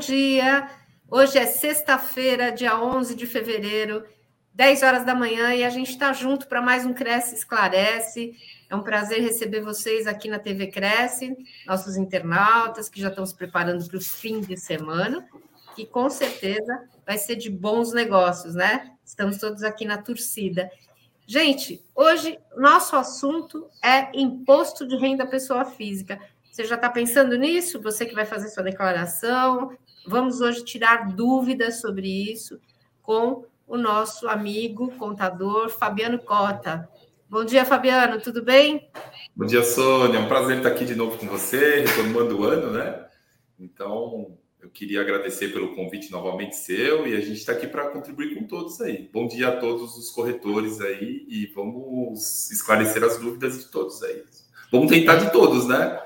dia. Hoje é sexta-feira, dia 11 de fevereiro, 10 horas da manhã, e a gente está junto para mais um Cresce Esclarece. É um prazer receber vocês aqui na TV Cresce, nossos internautas que já estão se preparando para o fim de semana, que com certeza vai ser de bons negócios, né? Estamos todos aqui na torcida. Gente, hoje nosso assunto é imposto de renda pessoa física. Você já está pensando nisso? Você que vai fazer sua declaração. Vamos hoje tirar dúvidas sobre isso com o nosso amigo contador Fabiano Cota. Bom dia, Fabiano, tudo bem? Bom dia, Sônia. É um prazer estar aqui de novo com você, retomando o ano, né? Então, eu queria agradecer pelo convite novamente seu e a gente está aqui para contribuir com todos aí. Bom dia a todos os corretores aí e vamos esclarecer as dúvidas de todos aí. Vamos tentar de todos, né?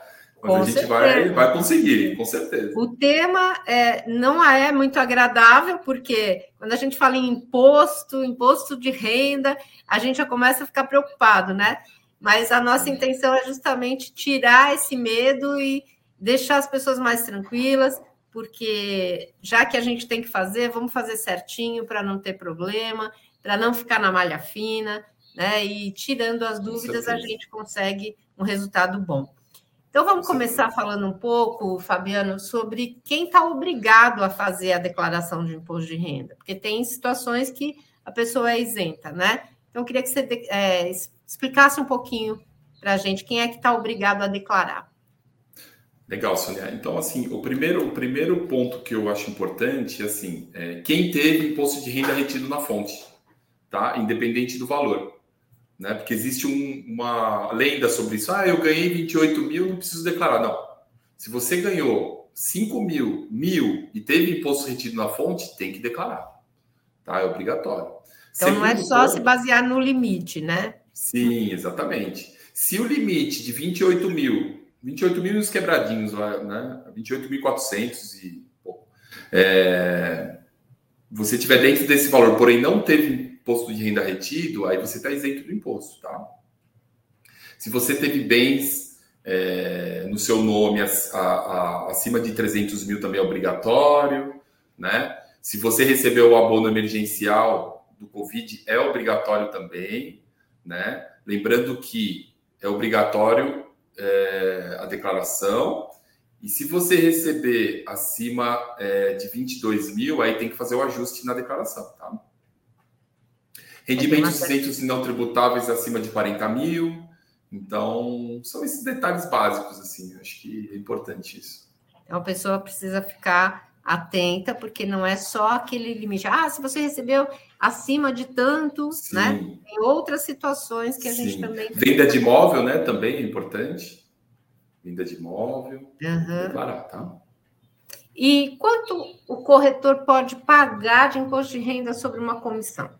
Com a gente vai, vai conseguir, com certeza. O tema é, não é muito agradável, porque quando a gente fala em imposto, imposto de renda, a gente já começa a ficar preocupado, né? Mas a nossa intenção é justamente tirar esse medo e deixar as pessoas mais tranquilas, porque já que a gente tem que fazer, vamos fazer certinho para não ter problema, para não ficar na malha fina, né? E tirando as dúvidas, a gente consegue um resultado bom. Então, vamos começar falando um pouco, Fabiano, sobre quem está obrigado a fazer a declaração de imposto de renda, porque tem situações que a pessoa é isenta, né? Então, eu queria que você é, explicasse um pouquinho para a gente quem é que está obrigado a declarar. Legal, Sonia. Então, assim, o primeiro, o primeiro ponto que eu acho importante, assim, é quem teve imposto de renda retido na fonte, tá? Independente do valor né? Porque existe um, uma lenda sobre isso. Ah, eu ganhei 28 mil, não preciso declarar. Não. Se você ganhou 5 mil, mil e teve imposto retido na fonte, tem que declarar. Tá? É obrigatório. Então Segundo não é só ponto, se basear no limite, né? Sim, exatamente. Se o limite de 28 mil, 28 mil nos quebradinhos lá, né? 28.400 e pouco. É, você tiver dentro desse valor, porém não teve imposto de renda retido, aí você está isento do imposto, tá? Se você teve bens é, no seu nome a, a, a, acima de 300 mil também é obrigatório, né? Se você recebeu o abono emergencial do Covid, é obrigatório também, né? Lembrando que é obrigatório é, a declaração, e se você receber acima é, de 22 mil, aí tem que fazer o ajuste na declaração, tá? Rendimentos isentos e não tributáveis acima de 40 mil. Então, são esses detalhes básicos, assim. Acho que é importante isso. Então, a pessoa precisa ficar atenta, porque não é só aquele limite. Ah, se você recebeu acima de tanto, Sim. né? Tem outras situações que a Sim. gente também. Venda de imóvel, né? Também é importante. Venda de imóvel. Uhum. Declarar, tá? E quanto o corretor pode pagar de imposto de renda sobre uma comissão?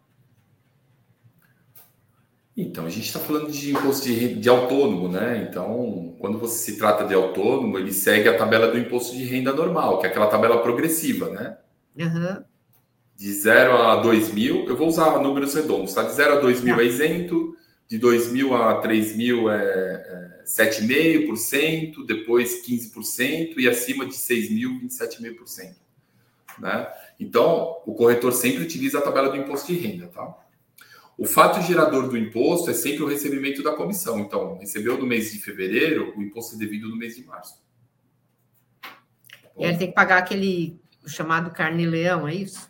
Então, a gente está falando de imposto de, de, autônomo, né? Então, quando você se trata de autônomo, ele segue a tabela do imposto de renda normal, que é aquela tabela progressiva, né? Uhum. De 0 a 2 mil, eu vou usar números redondos, tá? De 0 a 2 mil é isento, de 2 mil a 3 mil é, é 7,5%, depois 15%, e acima de 6 mil, 27,5%. Né? Então, o corretor sempre utiliza a tabela do imposto de renda, tá? O fato gerador do imposto é sempre o recebimento da comissão. Então, recebeu no mês de fevereiro, o imposto é devido no mês de março. E ele tem que pagar aquele chamado carne-leão, é isso?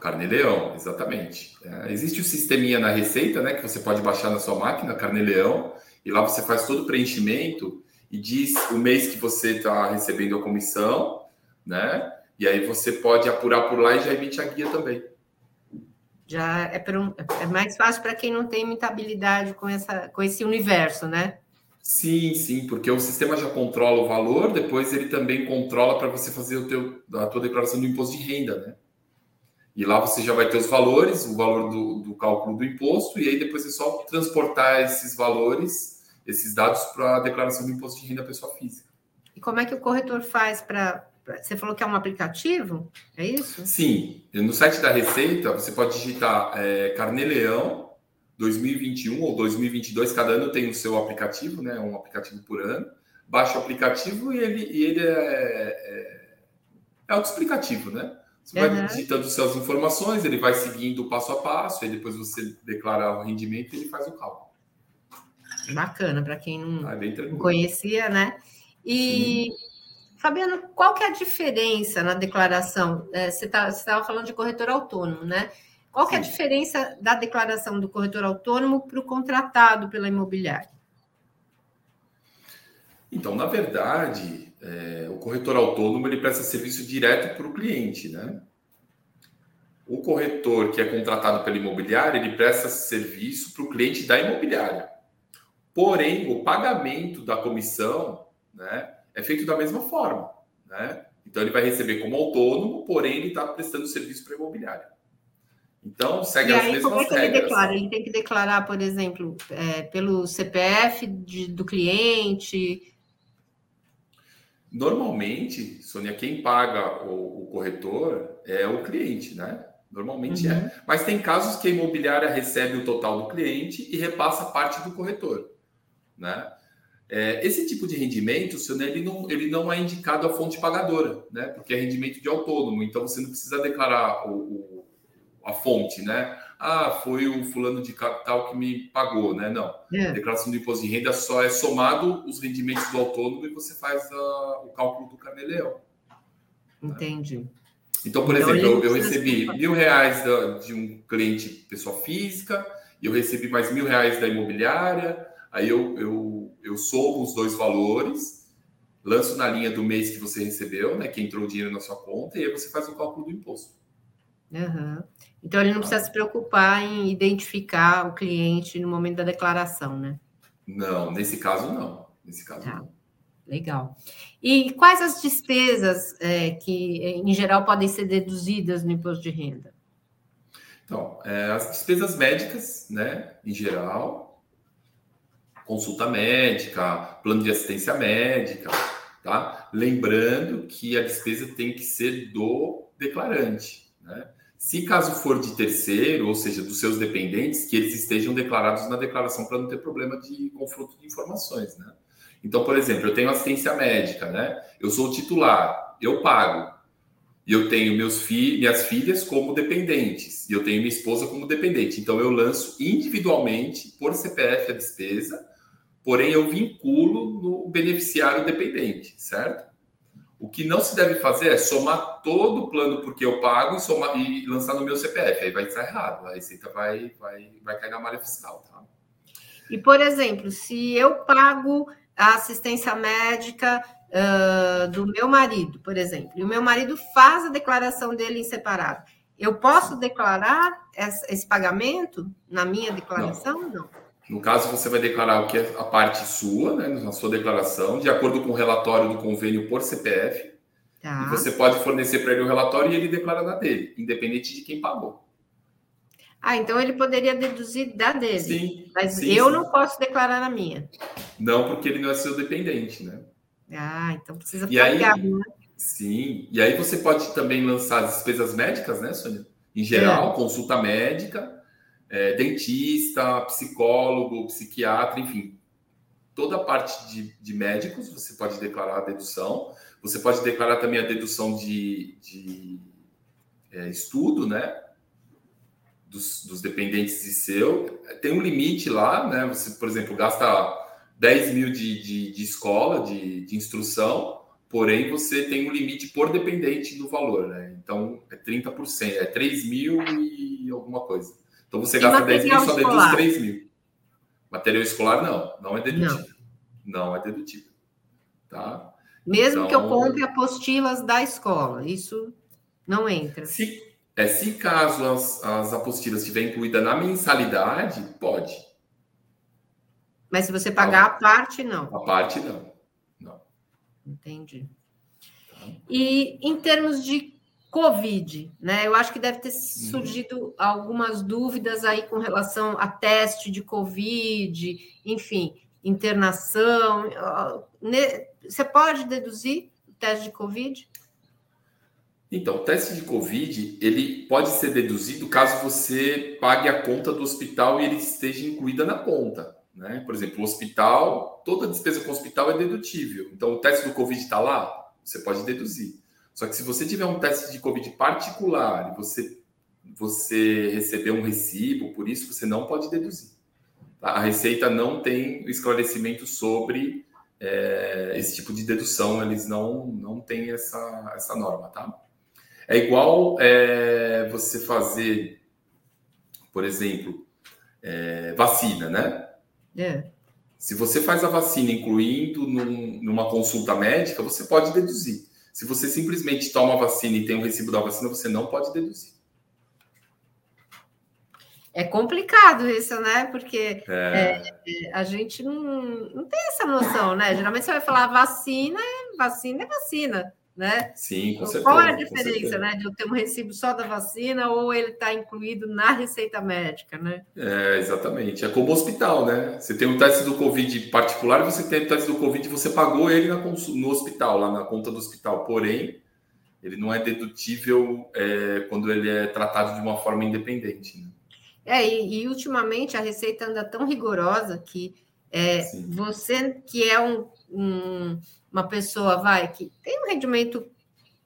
Carne-leão, exatamente. É, existe o sisteminha na Receita, né, que você pode baixar na sua máquina, carne-leão, e lá você faz todo o preenchimento e diz o mês que você está recebendo a comissão, né? E aí você pode apurar por lá e já emite a guia também. Já é, um, é mais fácil para quem não tem muita habilidade com, essa, com esse universo, né? Sim, sim, porque o sistema já controla o valor, depois ele também controla para você fazer o teu, a tua declaração do imposto de renda, né? E lá você já vai ter os valores, o valor do, do cálculo do imposto, e aí depois é só transportar esses valores, esses dados para a declaração do imposto de renda da pessoa física. E como é que o corretor faz para você falou que é um aplicativo? É isso? Sim. No site da Receita, você pode digitar é, Carneleão 2021 ou 2022. Cada ano tem o seu aplicativo, né? Um aplicativo por ano. Baixa o aplicativo e ele, e ele é, é É autoexplicativo, né? Você uhum. vai digitando suas informações, ele vai seguindo passo a passo, e depois você declara o rendimento e ele faz o cálculo. Bacana, para quem não, ah, não, conhecia, né? E, Sim. Fabiano, qual que é a diferença na declaração? É, você tá, estava falando de corretor autônomo, né? Qual que é a diferença da declaração do corretor autônomo para o contratado pela imobiliária? Então, na verdade, é, o corretor autônomo ele presta serviço direto para o cliente, né? O corretor que é contratado pela imobiliária, ele presta serviço para o cliente da imobiliária. Porém, o pagamento da comissão né, é feito da mesma forma. Né? Então, ele vai receber como autônomo, porém, ele está prestando serviço para a imobiliária. Então, segue e as aí, mesmas como é que regras. Ele, declara? ele tem que declarar, por exemplo, é, pelo CPF de, do cliente, Normalmente, Sônia, quem paga o, o corretor é o cliente, né? Normalmente é. uhum. é. Mas tem casos que a imobiliária recebe o total do cliente e repassa parte do corretor, né? É, esse tipo de rendimento, Sônia, ele não, ele não é indicado à fonte pagadora, né? Porque é rendimento de autônomo, então você não precisa declarar o, o a fonte, né? ah, foi o fulano de capital que me pagou, né? Não. É. A declaração do imposto de renda só é somado os rendimentos do autônomo e você faz a, o cálculo do cameleão. Entendi. Né? Então, por então, exemplo, eu, eu recebi mil reais da, de um cliente pessoa física, e eu recebi mais mil reais da imobiliária, aí eu, eu, eu somo os dois valores, lanço na linha do mês que você recebeu, né? Que entrou o dinheiro na sua conta, e aí você faz o cálculo do imposto. Uhum. Então, ele não precisa se preocupar em identificar o cliente no momento da declaração, né? Não, nesse caso não. Nesse caso tá. não. Legal. E quais as despesas é, que, em geral, podem ser deduzidas no imposto de renda? Então, é, as despesas médicas, né, em geral, consulta médica, plano de assistência médica, tá? Lembrando que a despesa tem que ser do declarante, né? Se caso for de terceiro, ou seja, dos seus dependentes, que eles estejam declarados na declaração para não ter problema de confronto de informações, né? Então, por exemplo, eu tenho assistência médica, né? Eu sou titular, eu pago. E eu tenho meus fi minhas filhas como dependentes. E eu tenho minha esposa como dependente. Então, eu lanço individualmente, por CPF, a despesa, porém, eu vinculo no beneficiário dependente, certo? O que não se deve fazer é somar todo o plano porque eu pago e, somar, e lançar no meu CPF. Aí vai estar errado. A Receita vai, vai, vai cair na malha fiscal. Tá? E, por exemplo, se eu pago a assistência médica uh, do meu marido, por exemplo, e o meu marido faz a declaração dele em separado, eu posso declarar esse pagamento na minha declaração? Não. não. No caso, você vai declarar o que é a parte sua, né, na sua declaração, de acordo com o relatório do convênio por CPF. Tá. E você pode fornecer para ele o relatório e ele declara na dele, independente de quem pagou. Ah, então ele poderia deduzir da dele. Sim. Mas sim, eu sim. não posso declarar na minha. Não, porque ele não é seu dependente, né? Ah, então precisa ficar ligado, né? Sim. E aí você pode também lançar as despesas médicas, né, Sônia? Em geral, é. consulta médica é, dentista, psicólogo, psiquiatra, enfim, toda a parte de, de, médicos você pode declarar a dedução. Você pode declarar também a dedução de, de é, estudo, né? Dos, dos, dependentes de seu. Tem um limite lá, né? Você, por exemplo, gasta 10 mil de, de, de escola, de, de instrução, porém você tem um limite por dependente do valor, né? Então é 30%, é 3 mil e alguma coisa. Então você gasta 10 mil, só deduz 3 mil. Material escolar, não, não é dedutível. Não, não é dedutível. Tá? Mesmo então, que eu então, compre apostilas da escola, isso não entra. Se, é, se caso as, as apostilas estiverem incluídas na mensalidade, pode. Mas se você pagar a parte, não. A parte, não. não. Entendi. Tá. E em termos de Covid, né? Eu acho que deve ter uhum. surgido algumas dúvidas aí com relação a teste de Covid, enfim, internação. Você pode deduzir o teste de Covid? Então, o teste de Covid, ele pode ser deduzido caso você pague a conta do hospital e ele esteja incluída na conta. Né? Por exemplo, o hospital, toda despesa com o hospital é dedutível. Então, o teste do Covid está lá, você pode deduzir. Só que se você tiver um teste de Covid particular e você, você receber um recibo, por isso você não pode deduzir. Tá? A Receita não tem esclarecimento sobre é, esse tipo de dedução, eles não, não têm essa, essa norma, tá? É igual é, você fazer, por exemplo, é, vacina, né? É. Se você faz a vacina incluindo num, numa consulta médica, você pode deduzir. Se você simplesmente toma a vacina e tem o um recibo da vacina, você não pode deduzir. É complicado isso, né? Porque é. É, a gente não, não tem essa noção, né? Geralmente você vai falar vacina, vacina é vacina né? Sim, com certeza. Qual é a diferença, né, de eu ter um recibo só da vacina ou ele está incluído na receita médica, né? É, exatamente. É como hospital, né? Você tem um teste do Covid particular, você tem o teste do Covid, você pagou ele no hospital, lá na conta do hospital. Porém, ele não é dedutível é, quando ele é tratado de uma forma independente. Né? É, e, e, ultimamente a receita anda tão rigorosa que é, você que é um, um uma pessoa vai que tem um rendimento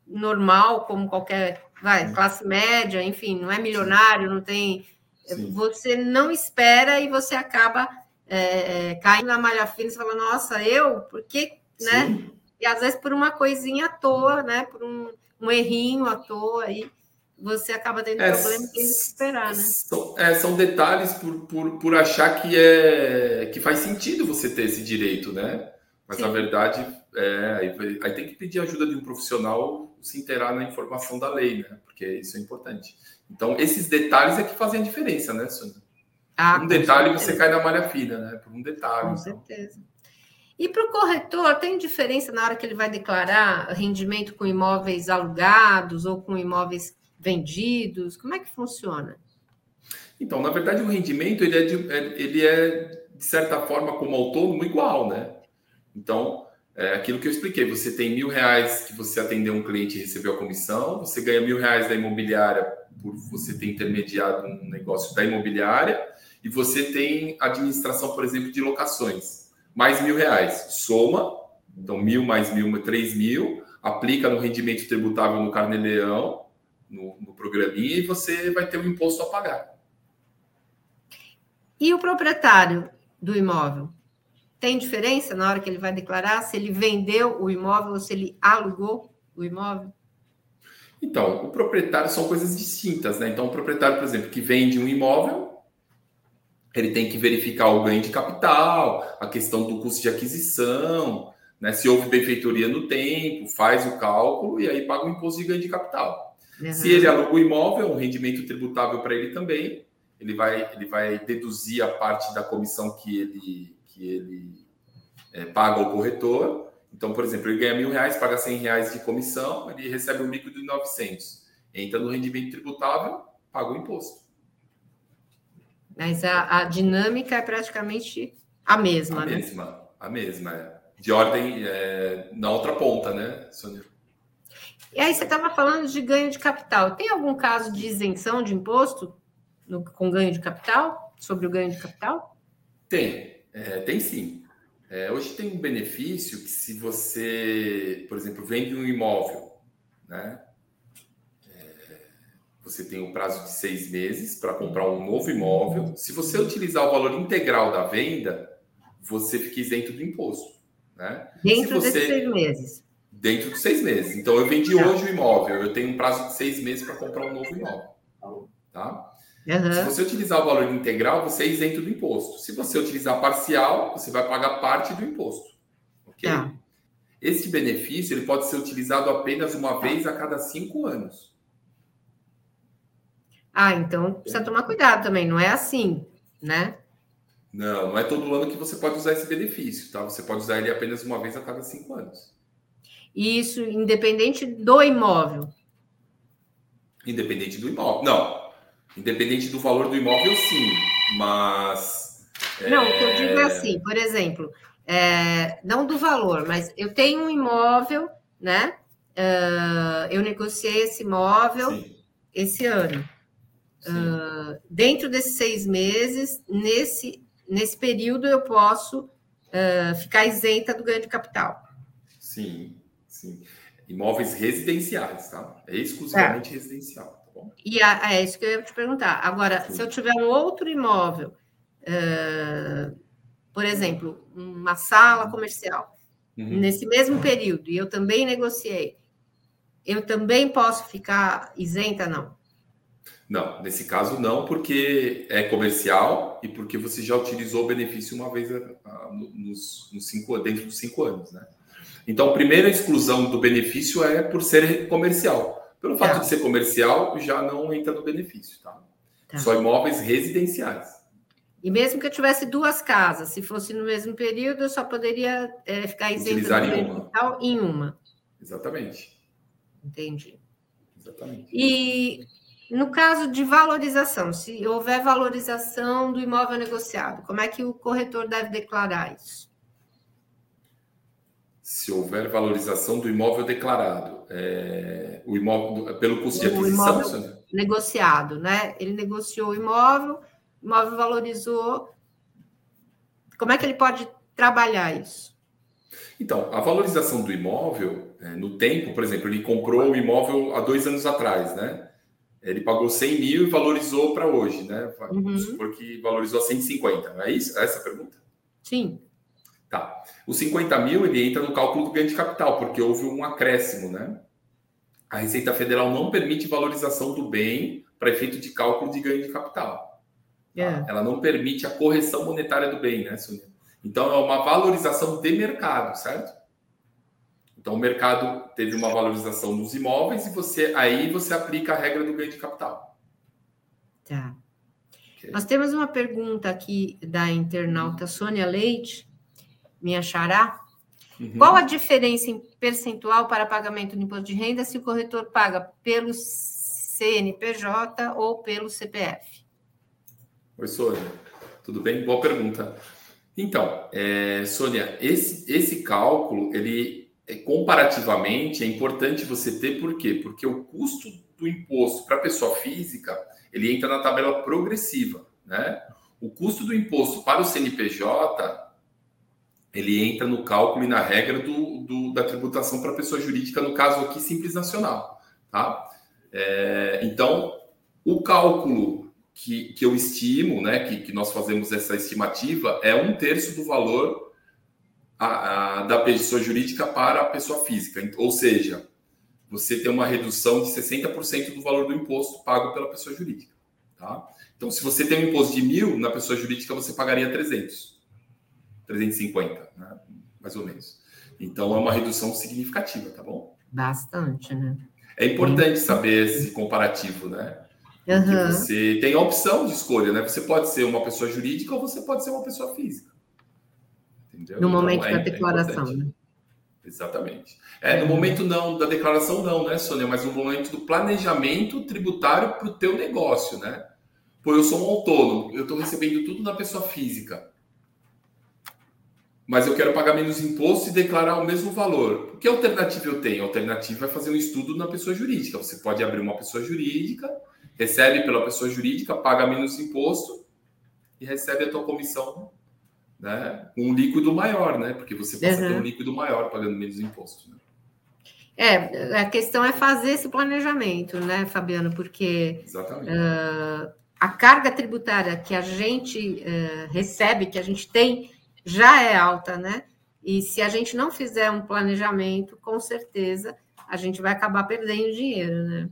normal, como qualquer vai, classe média, enfim, não é milionário, não tem. Sim. Você não espera e você acaba é, caindo na malha fina e fala, nossa, eu, por que, né? E às vezes por uma coisinha à toa, né? Por um, um errinho à toa aí, você acaba tendo é, problema e tendo que esperar, né? São, é, são detalhes por, por, por achar que é que faz sentido você ter esse direito, né? Mas Sim. na verdade é, aí, aí, tem que pedir ajuda de um profissional se inteirar na informação da lei, né? Porque isso é importante. Então, esses detalhes é que fazem a diferença, né, Sônia? Ah, um detalhe certeza. você cai na malha fina, né? Por um detalhe. Com então. certeza. E para o corretor, tem diferença na hora que ele vai declarar rendimento com imóveis alugados ou com imóveis vendidos? Como é que funciona? Então, na verdade, o rendimento ele é, de, é, ele é de certa forma, como autônomo, igual, né? Então, é aquilo que eu expliquei. Você tem mil reais que você atendeu um cliente e recebeu a comissão, você ganha mil reais da imobiliária por você ter intermediado um negócio da imobiliária, e você tem administração, por exemplo, de locações. Mais mil reais. Soma, então mil mais mil, três mil, aplica no rendimento tributável no Carneleão, no, no programinha, e você vai ter um imposto a pagar. E o proprietário do imóvel? Tem diferença na hora que ele vai declarar se ele vendeu o imóvel ou se ele alugou o imóvel? Então, o proprietário são coisas distintas, né? Então, o proprietário, por exemplo, que vende um imóvel, ele tem que verificar o ganho de capital, a questão do custo de aquisição, né? Se houve benfeitoria no tempo, faz o cálculo e aí paga o imposto de ganho de capital. Uhum. Se ele aluga o imóvel, um rendimento tributável para ele também, ele vai, ele vai deduzir a parte da comissão que ele que ele é, paga ao corretor. Então, por exemplo, ele ganha mil reais, paga cem reais de comissão, ele recebe um líquido de 900. Entra no rendimento tributável, paga o imposto. Mas a, a dinâmica é praticamente a mesma, a né? mesma, a mesma. É. De ordem é, na outra ponta, né, Sônia? E aí você estava falando de ganho de capital. Tem algum caso de isenção de imposto no, com ganho de capital? Sobre o ganho de capital? Tem. É, tem sim. É, hoje tem um benefício que se você, por exemplo, vende um imóvel, né? É, você tem um prazo de seis meses para comprar um novo imóvel. Se você utilizar o valor integral da venda, você fica isento do imposto. Né? Dentro você, desses seis meses. Dentro dos seis meses. Então, eu vendi tá. hoje o imóvel, eu tenho um prazo de seis meses para comprar um novo imóvel. Tá? Uhum. Se você utilizar o valor integral, você é isento do imposto. Se você utilizar parcial, você vai pagar parte do imposto. Ok? Tá. Esse benefício ele pode ser utilizado apenas uma vez a cada cinco anos. Ah, então precisa tomar cuidado também. Não é assim, né? Não, não é todo ano que você pode usar esse benefício, tá? Você pode usar ele apenas uma vez a cada cinco anos. Isso independente do imóvel. Independente do imóvel. Não, Independente do valor do imóvel, sim, mas. Não, é... o que eu digo é assim, por exemplo, é, não do valor, mas eu tenho um imóvel, né? Uh, eu negociei esse imóvel sim. esse ano. Uh, dentro desses seis meses, nesse, nesse período, eu posso uh, ficar isenta do ganho de capital. Sim, sim. Imóveis residenciais, tá? É exclusivamente é. residencial? E a, é isso que eu ia te perguntar. Agora, Sim. se eu tiver um outro imóvel, uh, por exemplo, uma sala comercial, uhum. nesse mesmo período, e eu também negociei, eu também posso ficar isenta, não? Não, nesse caso não, porque é comercial e porque você já utilizou o benefício uma vez nos, nos cinco, dentro dos cinco anos, né? Então, a primeira exclusão do benefício é por ser comercial. Pelo fato tá. de ser comercial, já não entra no benefício, tá? tá? Só imóveis residenciais. E mesmo que eu tivesse duas casas, se fosse no mesmo período, eu só poderia é, ficar isenta em uma. em uma. Exatamente. Entendi. Exatamente. E no caso de valorização, se houver valorização do imóvel negociado, como é que o corretor deve declarar isso? Se houver valorização do imóvel declarado, é, o imóvel pelo custo de aquisição, negociado, né? Ele negociou o imóvel, o imóvel valorizou. Como é que ele pode trabalhar isso? Então, a valorização do imóvel é, no tempo, por exemplo, ele comprou o imóvel há dois anos atrás, né? Ele pagou 100 mil e valorizou para hoje, né? Vamos uhum. supor que valorizou a 150, não é isso? É essa a pergunta? Sim. Tá. Os 50 mil ele entra no cálculo do ganho de capital, porque houve um acréscimo, né? A Receita Federal não permite valorização do bem para efeito de cálculo de ganho de capital. Yeah. É. Ela não permite a correção monetária do bem, né, Sunia? Então é uma valorização de mercado, certo? Então o mercado teve uma valorização dos imóveis e você aí você aplica a regra do ganho de capital. Tá. Okay. Nós temos uma pergunta aqui da internauta Sônia Leite minha xará. Uhum. Qual a diferença em percentual para pagamento do imposto de renda se o corretor paga pelo CNPJ ou pelo CPF? Oi, Sônia. Tudo bem? Boa pergunta. Então, é, Sônia, esse, esse cálculo, ele é, comparativamente é importante você ter, por quê? Porque o custo do imposto para a pessoa física, ele entra na tabela progressiva, né? O custo do imposto para o CNPJ, ele entra no cálculo e na regra do, do da tributação para pessoa jurídica, no caso aqui, Simples Nacional. Tá? É, então, o cálculo que, que eu estimo, né, que, que nós fazemos essa estimativa, é um terço do valor a, a, da pessoa jurídica para a pessoa física. Ou seja, você tem uma redução de 60% do valor do imposto pago pela pessoa jurídica. Tá? Então, se você tem um imposto de mil, na pessoa jurídica você pagaria 300. 350, né? mais ou menos. Então é uma redução significativa, tá bom? Bastante, né? É importante saber esse comparativo, né? Uhum. Você tem a opção de escolha, né? Você pode ser uma pessoa jurídica ou você pode ser uma pessoa física. Entendeu? No então, momento é, da declaração, é né? Exatamente. É, no momento não, da declaração não, né, Sônia? Mas no momento do planejamento tributário para o teu negócio, né? Pô, eu sou um autônomo, eu estou recebendo tudo na pessoa física mas eu quero pagar menos imposto e declarar o mesmo valor. Que alternativa eu tenho? A alternativa é fazer um estudo na pessoa jurídica. Você pode abrir uma pessoa jurídica, recebe pela pessoa jurídica, paga menos imposto e recebe a tua comissão né, um líquido maior, né? Porque você passa uhum. a ter um líquido maior pagando menos imposto. Né? É, a questão é fazer esse planejamento, né, Fabiano? Porque uh, a carga tributária que a gente uh, recebe, que a gente tem já é alta, né? E se a gente não fizer um planejamento, com certeza a gente vai acabar perdendo dinheiro, né?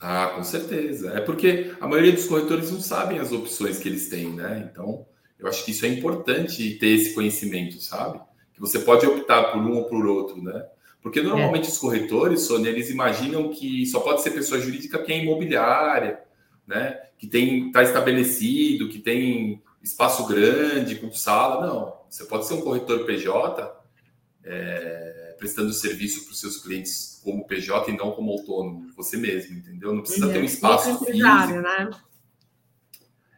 Ah, com certeza. É porque a maioria dos corretores não sabem as opções que eles têm, né? Então, eu acho que isso é importante ter esse conhecimento, sabe? Que você pode optar por um ou por outro, né? Porque normalmente é. os corretores, Sônia, eles imaginam que só pode ser pessoa jurídica que é imobiliária, né? Que tem está estabelecido, que tem espaço grande, com sala. Não. Você pode ser um corretor PJ é, prestando serviço para os seus clientes como PJ e não como autônomo, você mesmo, entendeu? Não precisa ter um espaço físico. Né?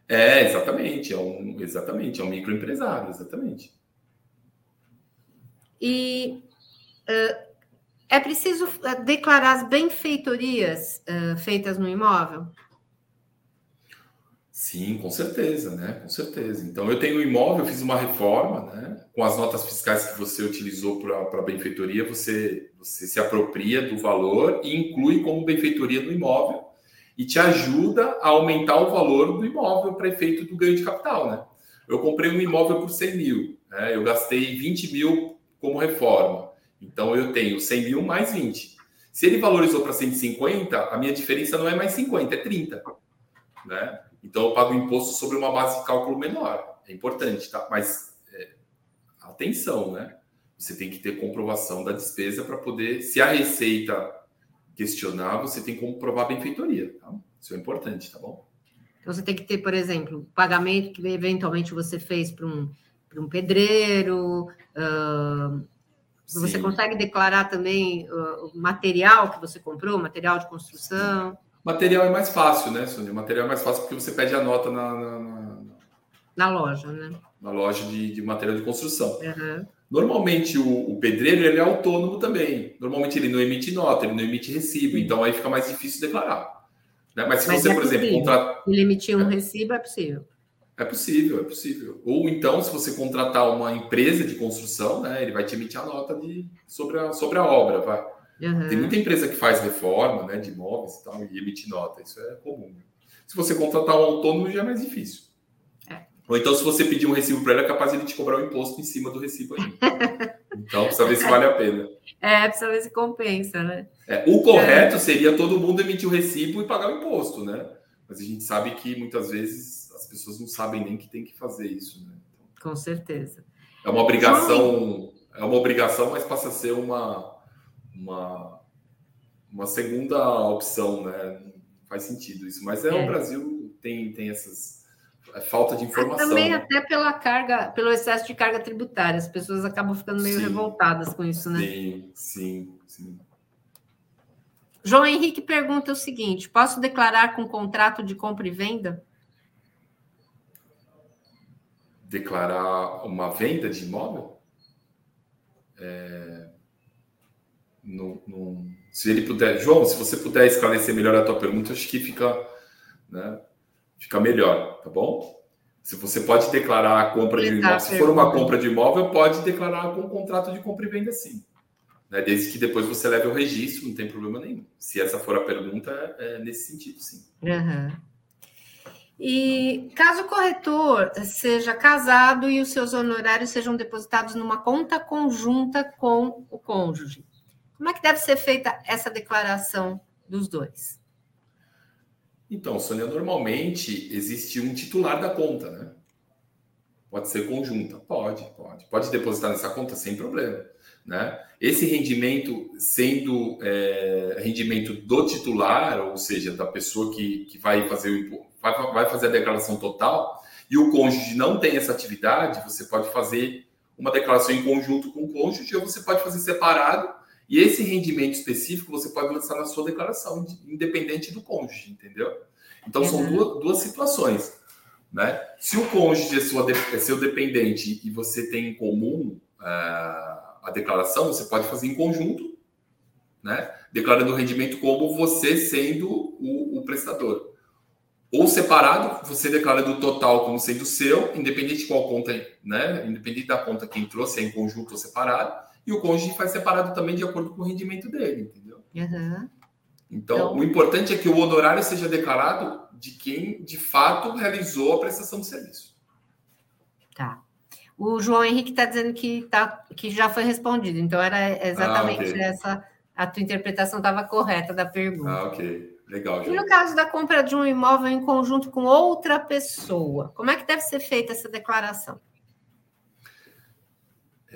É, exatamente, é um, exatamente, é um microempresário, exatamente. E uh, é preciso declarar as benfeitorias uh, feitas no imóvel? Sim, com certeza, né? Com certeza. Então, eu tenho um imóvel, eu fiz uma reforma, né? Com as notas fiscais que você utilizou para a benfeitoria, você, você se apropria do valor e inclui como benfeitoria no imóvel e te ajuda a aumentar o valor do imóvel para efeito do ganho de capital, né? Eu comprei um imóvel por 100 mil, né? Eu gastei 20 mil como reforma. Então, eu tenho 100 mil mais 20. Se ele valorizou para 150, a minha diferença não é mais 50, é 30, né? Então, eu pago imposto sobre uma base de cálculo menor. É importante, tá? Mas é, atenção, né? Você tem que ter comprovação da despesa para poder, se a receita questionar, você tem que comprovar a benfeitoria, tá? Isso é importante, tá bom? Então, você tem que ter, por exemplo, o pagamento que eventualmente você fez para um, um pedreiro. Uh, você consegue declarar também uh, o material que você comprou, material de construção. Material é mais fácil, né, Sônia? Material é mais fácil porque você pede a nota na, na, na, na loja, né? Na loja de, de material de construção. Uhum. Normalmente o, o, pedreiro ele é autônomo também. Normalmente ele não emite nota, ele não emite recibo, então aí fica mais difícil declarar. Né? Mas se Mas você, é por possível. exemplo, contrata. Ele emitir um é. recibo é possível. É possível, é possível. Ou então, se você contratar uma empresa de construção, né, ele vai te emitir a nota de, sobre, a, sobre a obra. Vai. Uhum. Tem muita empresa que faz reforma né, de imóveis e tal, e emite nota. Isso é comum. Se você contratar um autônomo, já é mais difícil. É. Ou então, se você pedir um recibo para ele, é capaz de ele te cobrar um imposto em cima do recibo ainda. então, precisa ver se vale a pena. É, precisa ver se compensa, né? É, o correto é. seria todo mundo emitir o recibo e pagar o imposto, né? Mas a gente sabe que muitas vezes as pessoas não sabem nem que tem que fazer isso, né? Então, Com certeza. É uma obrigação, é uma obrigação, mas passa a ser uma uma, uma segunda opção, né? Faz sentido isso. Mas é, é. o Brasil tem, tem essas é falta de informação. também né? até pela carga, pelo excesso de carga tributária, as pessoas acabam ficando meio sim. revoltadas com isso, né? Sim, sim, sim. João Henrique pergunta o seguinte: posso declarar com contrato de compra e venda? Declarar uma venda de imóvel? É... No, no, se ele puder, João, se você puder esclarecer melhor a tua pergunta, acho que fica, né, fica melhor, tá bom? Se você pode declarar a compra de imóvel, se for uma compra de imóvel, pode declarar com um contrato de compra e venda sim. Né? Desde que depois você leve o registro, não tem problema nenhum. Se essa for a pergunta, é nesse sentido, sim. Uhum. E caso o corretor seja casado e os seus honorários sejam depositados numa conta conjunta com o cônjuge, como é que deve ser feita essa declaração dos dois? Então, Sônia, normalmente existe um titular da conta, né? Pode ser conjunta? Pode, pode. Pode depositar nessa conta sem problema. Né? Esse rendimento sendo é, rendimento do titular, ou seja, da pessoa que, que vai, fazer o, vai, vai fazer a declaração total, e o cônjuge não tem essa atividade, você pode fazer uma declaração em conjunto com o cônjuge, ou você pode fazer separado e esse rendimento específico você pode lançar na sua declaração, independente do cônjuge, entendeu? Então uhum. são duas, duas situações. Né? Se o cônjuge é, sua, é seu dependente e você tem em comum uh, a declaração, você pode fazer em conjunto, né? declarando o rendimento como você sendo o, o prestador. Ou separado, você declara o total como sendo seu, independente de qual conta, né? independente da conta que entrou, se é em conjunto ou separado e o cônjuge faz separado também de acordo com o rendimento dele, entendeu? Uhum. Então, então, o importante é que o honorário seja declarado de quem de fato realizou a prestação de serviço. Tá. O João Henrique está dizendo que, tá, que já foi respondido, então era exatamente ah, okay. essa. A tua interpretação estava correta da pergunta. Ah, ok. Legal. João. E no caso da compra de um imóvel em conjunto com outra pessoa, como é que deve ser feita essa declaração?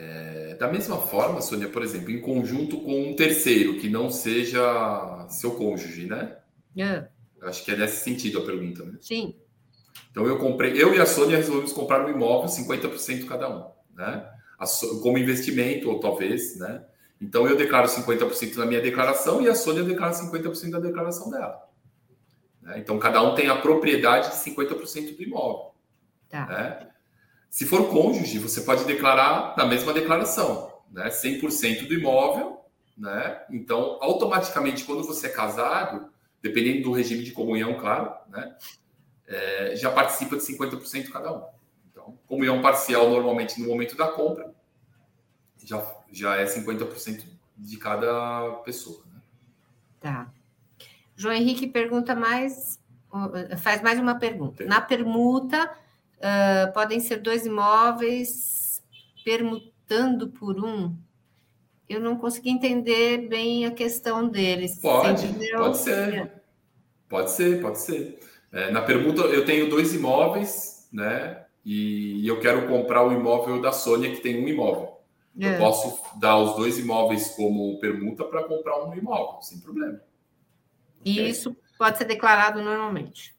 É, da mesma forma, Sônia, por exemplo, em conjunto com um terceiro que não seja seu cônjuge, né? É. Acho que é nesse sentido a pergunta, né? Sim. Então eu comprei, eu e a Sônia resolvemos comprar um imóvel 50% cada um, né? como investimento, ou talvez, né? Então eu declaro 50% na minha declaração e a Sônia declara 50% da declaração dela. Né? Então cada um tem a propriedade de 50% do imóvel. Tá. Né? Se for cônjuge, você pode declarar na mesma declaração, né? 100% do imóvel, né? Então, automaticamente, quando você é casado, dependendo do regime de comunhão, claro, né? é, já participa de 50% cada um. Então, comunhão parcial normalmente no momento da compra já, já é 50% de cada pessoa. Né? Tá. João Henrique pergunta mais, faz mais uma pergunta. Na permuta, uh, podem ser dois imóveis permutando por um? Eu não consegui entender bem a questão deles. Pode, pode ser. Pode ser, pode ser. É, na permuta, eu tenho dois imóveis, né? E eu quero comprar o imóvel da Sônia, que tem um imóvel. É. Eu posso dar os dois imóveis como permuta para comprar um imóvel, sem problema. E okay? isso pode ser declarado normalmente?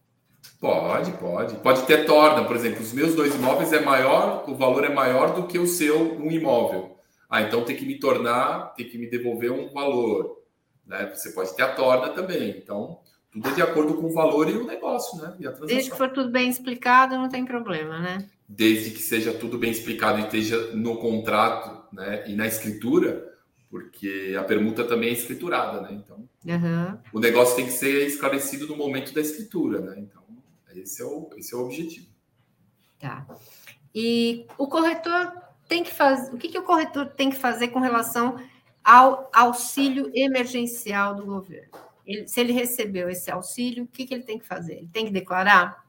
Pode, pode. Pode ter torna, por exemplo, os meus dois imóveis é maior, o valor é maior do que o seu um imóvel. Ah, então tem que me tornar, tem que me devolver um valor. Né? Você pode ter a torna também. Então, tudo é de acordo com o valor e o negócio, né? Desde que for tudo bem explicado, não tem problema, né? Desde que seja tudo bem explicado e esteja no contrato, né? E na escritura, porque a permuta também é escriturada, né? Então, uhum. o negócio tem que ser esclarecido no momento da escritura, né? Então, esse é o, esse é o objetivo. Tá. E o corretor tem que fazer. O que, que o corretor tem que fazer com relação ao auxílio emergencial do governo? Ele, se ele recebeu esse auxílio, o que, que ele tem que fazer? Ele tem que declarar?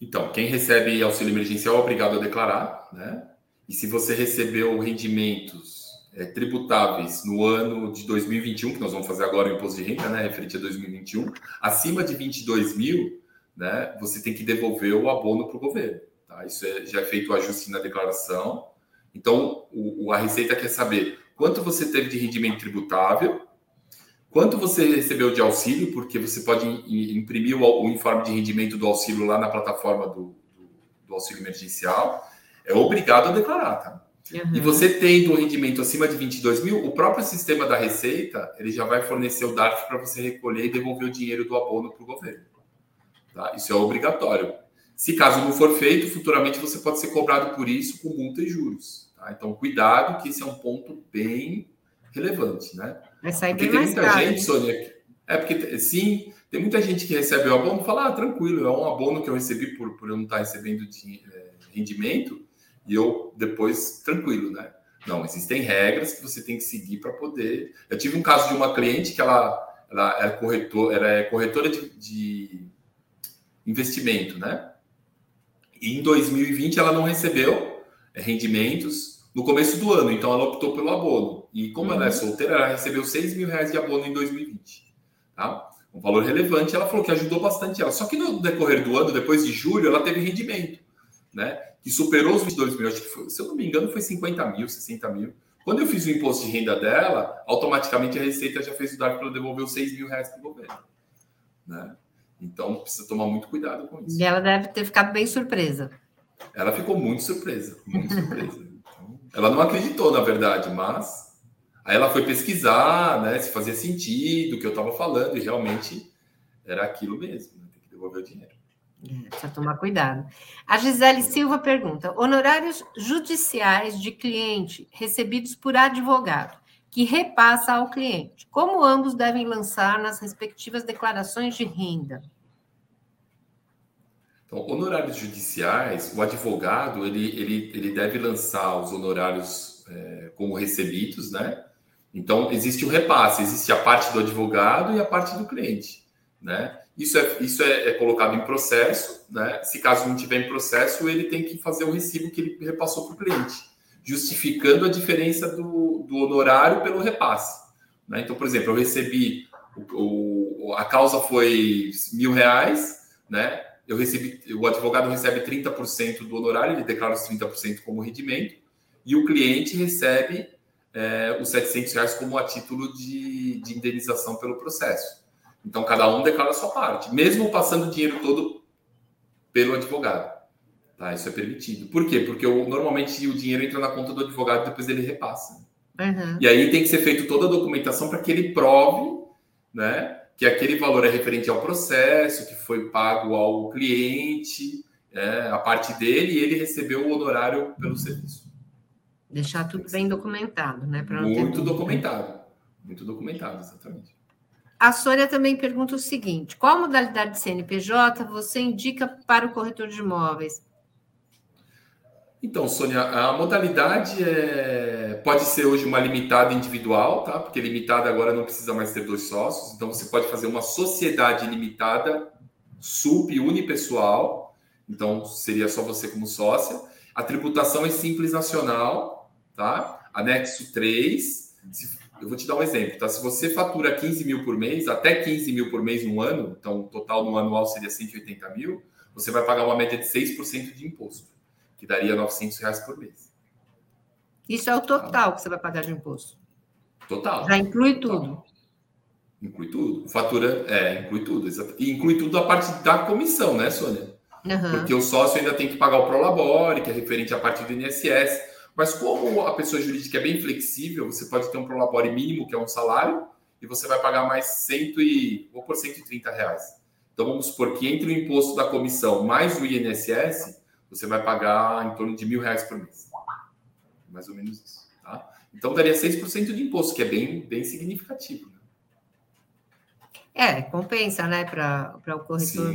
Então, quem recebe auxílio emergencial é obrigado a declarar, né? E se você recebeu rendimentos é, tributáveis no ano de 2021, que nós vamos fazer agora o imposto de renda, né, referente a 2021, acima de 22 mil, né, você tem que devolver o abono para o governo. Tá? Isso é, já é feito o ajuste na declaração. Então, o, a Receita quer saber quanto você teve de rendimento tributável, quanto você recebeu de auxílio, porque você pode imprimir o, o informe de rendimento do auxílio lá na plataforma do, do, do auxílio emergencial. É obrigado a declarar, tá? Uhum. E você tendo o rendimento acima de 22 mil, o próprio sistema da Receita ele já vai fornecer o DARF para você recolher e devolver o dinheiro do abono para o governo. Tá? Isso é obrigatório. Se caso não for feito, futuramente você pode ser cobrado por isso com multa e juros. Tá? Então, cuidado, que esse é um ponto bem relevante, né? Vai sair porque bem tem muita caro, gente, Sônia. É porque sim, tem muita gente que recebe o abono e fala: ah, tranquilo, é um abono que eu recebi por, por eu não estar recebendo de, é, rendimento, e eu depois, tranquilo, né? Não, existem regras que você tem que seguir para poder. Eu tive um caso de uma cliente que ela, ela era, corretor, era corretora de, de investimento, né? E em 2020 ela não recebeu é, rendimentos no começo do ano, então ela optou pelo abono. E como uhum. ela é uhum. solteira, ela recebeu 6 mil reais de abono em 2020. Tá? Um valor relevante, ela falou que ajudou bastante ela. Só que no decorrer do ano, depois de julho, ela teve rendimento, né? Que superou os 22 mil. Acho que foi, se eu não me engano, foi 50 mil, 60 mil. Quando eu fiz o imposto de renda dela, automaticamente a Receita já fez o DARF para devolver os 6 mil reais para o governo. Né? Então precisa tomar muito cuidado com isso. E ela deve ter ficado bem surpresa. Ela ficou muito surpresa, muito surpresa. Então, ela não acreditou, na verdade, mas aí ela foi pesquisar, né, se fazia sentido o que eu estava falando e realmente era aquilo mesmo, né, tem que devolver o dinheiro. É, precisa tomar cuidado. A Gisele Silva pergunta: honorários judiciais de cliente recebidos por advogado que repassa ao cliente. Como ambos devem lançar nas respectivas declarações de renda? Então, honorários judiciais, o advogado ele, ele, ele deve lançar os honorários é, como recebidos, né? Então, existe o repasse, existe a parte do advogado e a parte do cliente, né? Isso é, isso é, é colocado em processo, né? Se caso não tiver em processo, ele tem que fazer o recibo que ele repassou para o cliente justificando a diferença do, do honorário pelo repasse. Né? Então, por exemplo, eu recebi, o, o, a causa foi mil reais, né? eu recebi, o advogado recebe 30% do honorário, ele declara os 30% como rendimento, e o cliente recebe é, os 700 reais como a título de, de indenização pelo processo. Então, cada um declara a sua parte, mesmo passando o dinheiro todo pelo advogado. Tá? Isso é permitido. Por quê? Porque o, normalmente o dinheiro entra na conta do advogado e depois ele repassa. Uhum. E aí tem que ser feita toda a documentação para que ele prove né, que aquele valor é referente ao processo, que foi pago ao cliente, é, a parte dele, e ele recebeu o honorário pelo serviço. Deixar tudo bem documentado, né? Muito documentado. Muito documentado, exatamente. a Sônia também pergunta o seguinte: qual modalidade de CNPJ você indica para o corretor de imóveis? Então, Sônia, a modalidade é... pode ser hoje uma limitada individual, tá? Porque limitada agora não precisa mais ter dois sócios. Então, você pode fazer uma sociedade limitada, sub unipessoal. Então, seria só você como sócia. A tributação é simples nacional, tá? Anexo 3. Eu vou te dar um exemplo, tá? Se você fatura 15 mil por mês, até 15 mil por mês no ano, então o total no anual seria 180 mil, você vai pagar uma média de 6% de imposto que daria 900 reais por mês. Isso é o total tá. que você vai pagar de imposto. Total. Já inclui total. tudo. Inclui tudo. Fatura, é, inclui tudo. E inclui tudo a parte da comissão, né, Sônia? Uhum. Porque o sócio ainda tem que pagar o Prolabore, que é referente à parte do INSS. Mas como a pessoa jurídica é bem flexível, você pode ter um Prolabore mínimo, que é um salário, e você vai pagar mais 100 e, vou por 130 reais. Então vamos supor que entre o imposto da comissão mais o INSS, você vai pagar em torno de mil reais por mês. Mais ou menos isso. Tá? Então daria 6% de imposto, que é bem, bem significativo. Né? É, compensa, né, para o corretor Sim.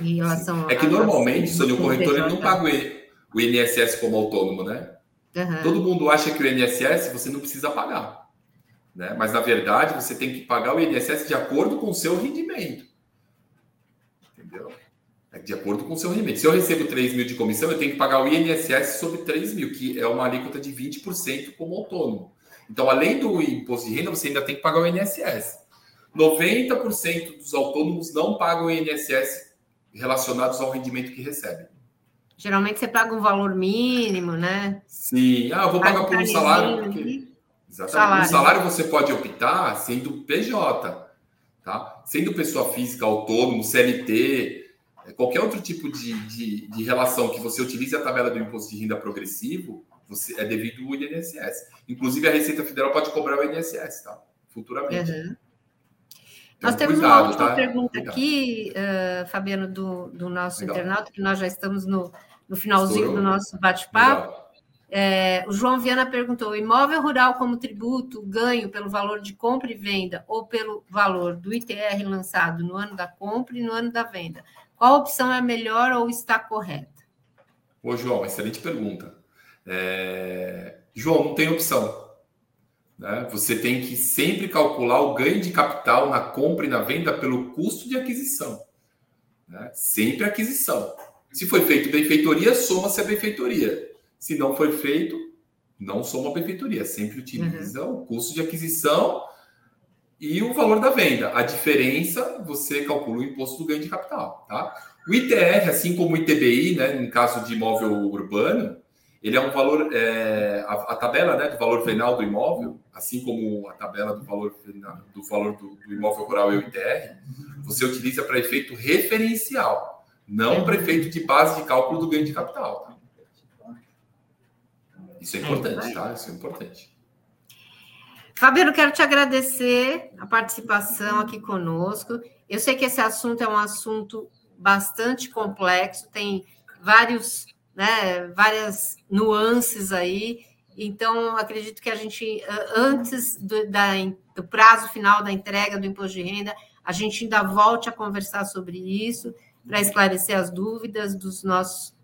em relação Sim. É que normalmente, Sônia, o corretor ele não paga o INSS como autônomo, né? Uhum. Todo mundo acha que o INSS você não precisa pagar. Né? Mas, na verdade, você tem que pagar o INSS de acordo com o seu rendimento. Entendeu? É de acordo com o seu rendimento. Se eu recebo 3 mil de comissão, eu tenho que pagar o INSS sobre 3 mil, que é uma alíquota de 20% como autônomo. Então, além do imposto de renda, você ainda tem que pagar o INSS. 90% dos autônomos não pagam o INSS relacionados ao rendimento que recebem. Geralmente você paga um valor mínimo, né? Sim. Ah, eu vou pagar por um salário. Porque... Exatamente. Salário. O salário você pode optar sendo PJ, tá? Sendo pessoa física, autônomo, CLT, qualquer outro tipo de, de, de, relação que você utilize a tabela do imposto de renda progressivo, você é devido ao INSS. Inclusive, a Receita Federal pode cobrar o INSS, tá? Futuramente. Uhum. Então, nós temos cuidado, uma última tá? pergunta cuidado. aqui, uh, Fabiano, do, do nosso Legal. internauta, que nós já estamos no, no finalzinho Estourou. do nosso bate-papo. É, o João Viana perguntou: imóvel rural como tributo, ganho pelo valor de compra e venda ou pelo valor do ITR lançado no ano da compra e no ano da venda? Qual opção é melhor ou está correta? Ô, João, excelente pergunta. É... João, não tem opção. Né? Você tem que sempre calcular o ganho de capital na compra e na venda pelo custo de aquisição. Né? Sempre aquisição. Se foi feito benfeitoria, soma-se a benfeitoria. Se não foi feito, não soma a benfeitoria. Sempre utiliza uhum. o custo de aquisição e o valor da venda. A diferença, você calcula o imposto do ganho de capital, tá? O ITR, assim como o ITBI, né, no caso de imóvel urbano, ele é um valor, é, a, a, tabela né, do valor final do imóvel, assim como a tabela do valor do valor do, do imóvel rural e o ITR, você utiliza para efeito referencial, não para efeito de base de cálculo do ganho de capital. Tá? Isso é importante, tá? Isso é importante. Fabiano, quero te agradecer a participação aqui conosco. Eu sei que esse assunto é um assunto bastante complexo, tem vários, né, várias nuances aí. Então, acredito que a gente, antes do, da, do prazo final da entrega do imposto de renda, a gente ainda volte a conversar sobre isso, para esclarecer as dúvidas dos nossos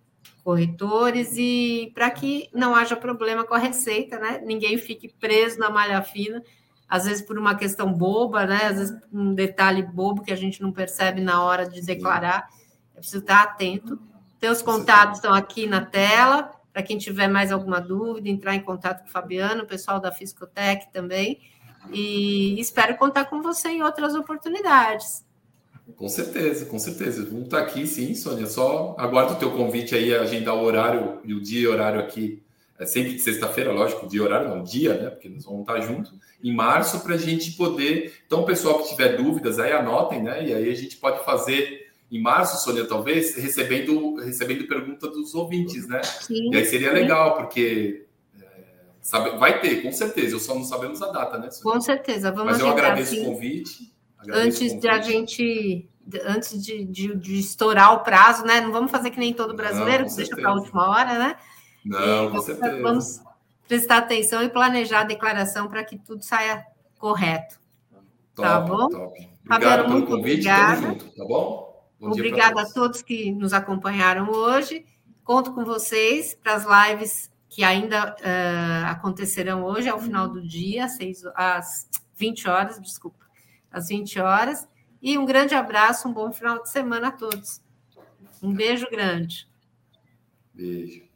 corretores e para que não haja problema com a receita, né? Ninguém fique preso na malha fina, às vezes por uma questão boba, né? Às vezes um detalhe bobo que a gente não percebe na hora de declarar. É preciso estar atento. Teus contatos estão aqui na tela. Para quem tiver mais alguma dúvida, entrar em contato com o Fabiano, o pessoal da Fiscotec também. E espero contar com você em outras oportunidades. Com certeza, com certeza. Vamos estar aqui, sim, Sônia. Só aguardo o teu convite aí, agendar o horário e o dia e horário aqui. É sempre de sexta-feira, lógico, dia e horário, não, dia, né? Porque nós vamos estar juntos em março para a gente poder. Então, o pessoal que tiver dúvidas aí, anotem, né? E aí a gente pode fazer em março, Sônia, talvez, recebendo, recebendo pergunta dos ouvintes, né? Sim, e aí seria sim. legal, porque é, sabe, vai ter, com certeza. Eu só não sabemos a data, né? Sônia? Com certeza, vamos Mas eu agradeço sim. o convite antes de a gente antes de, de, de, estourar o prazo, né? Não vamos fazer que nem todo brasileiro, que deixa para a última hora, né? Não, com certeza. Vamos prestar atenção e planejar a declaração para que tudo saia correto. tá bom? Top. Obrigado pelo convite, obrigada. tamo junto, tá bom? bom Obrigada a todos que nos acompanharam hoje. Conto com vocês para as lives que ainda uh, acontecerão hoje, ao final do dia, às, às 20 horas, desculpa, às 20 horas. E um grande abraço, um bom final de semana a todos. Um beijo grande. Beijo.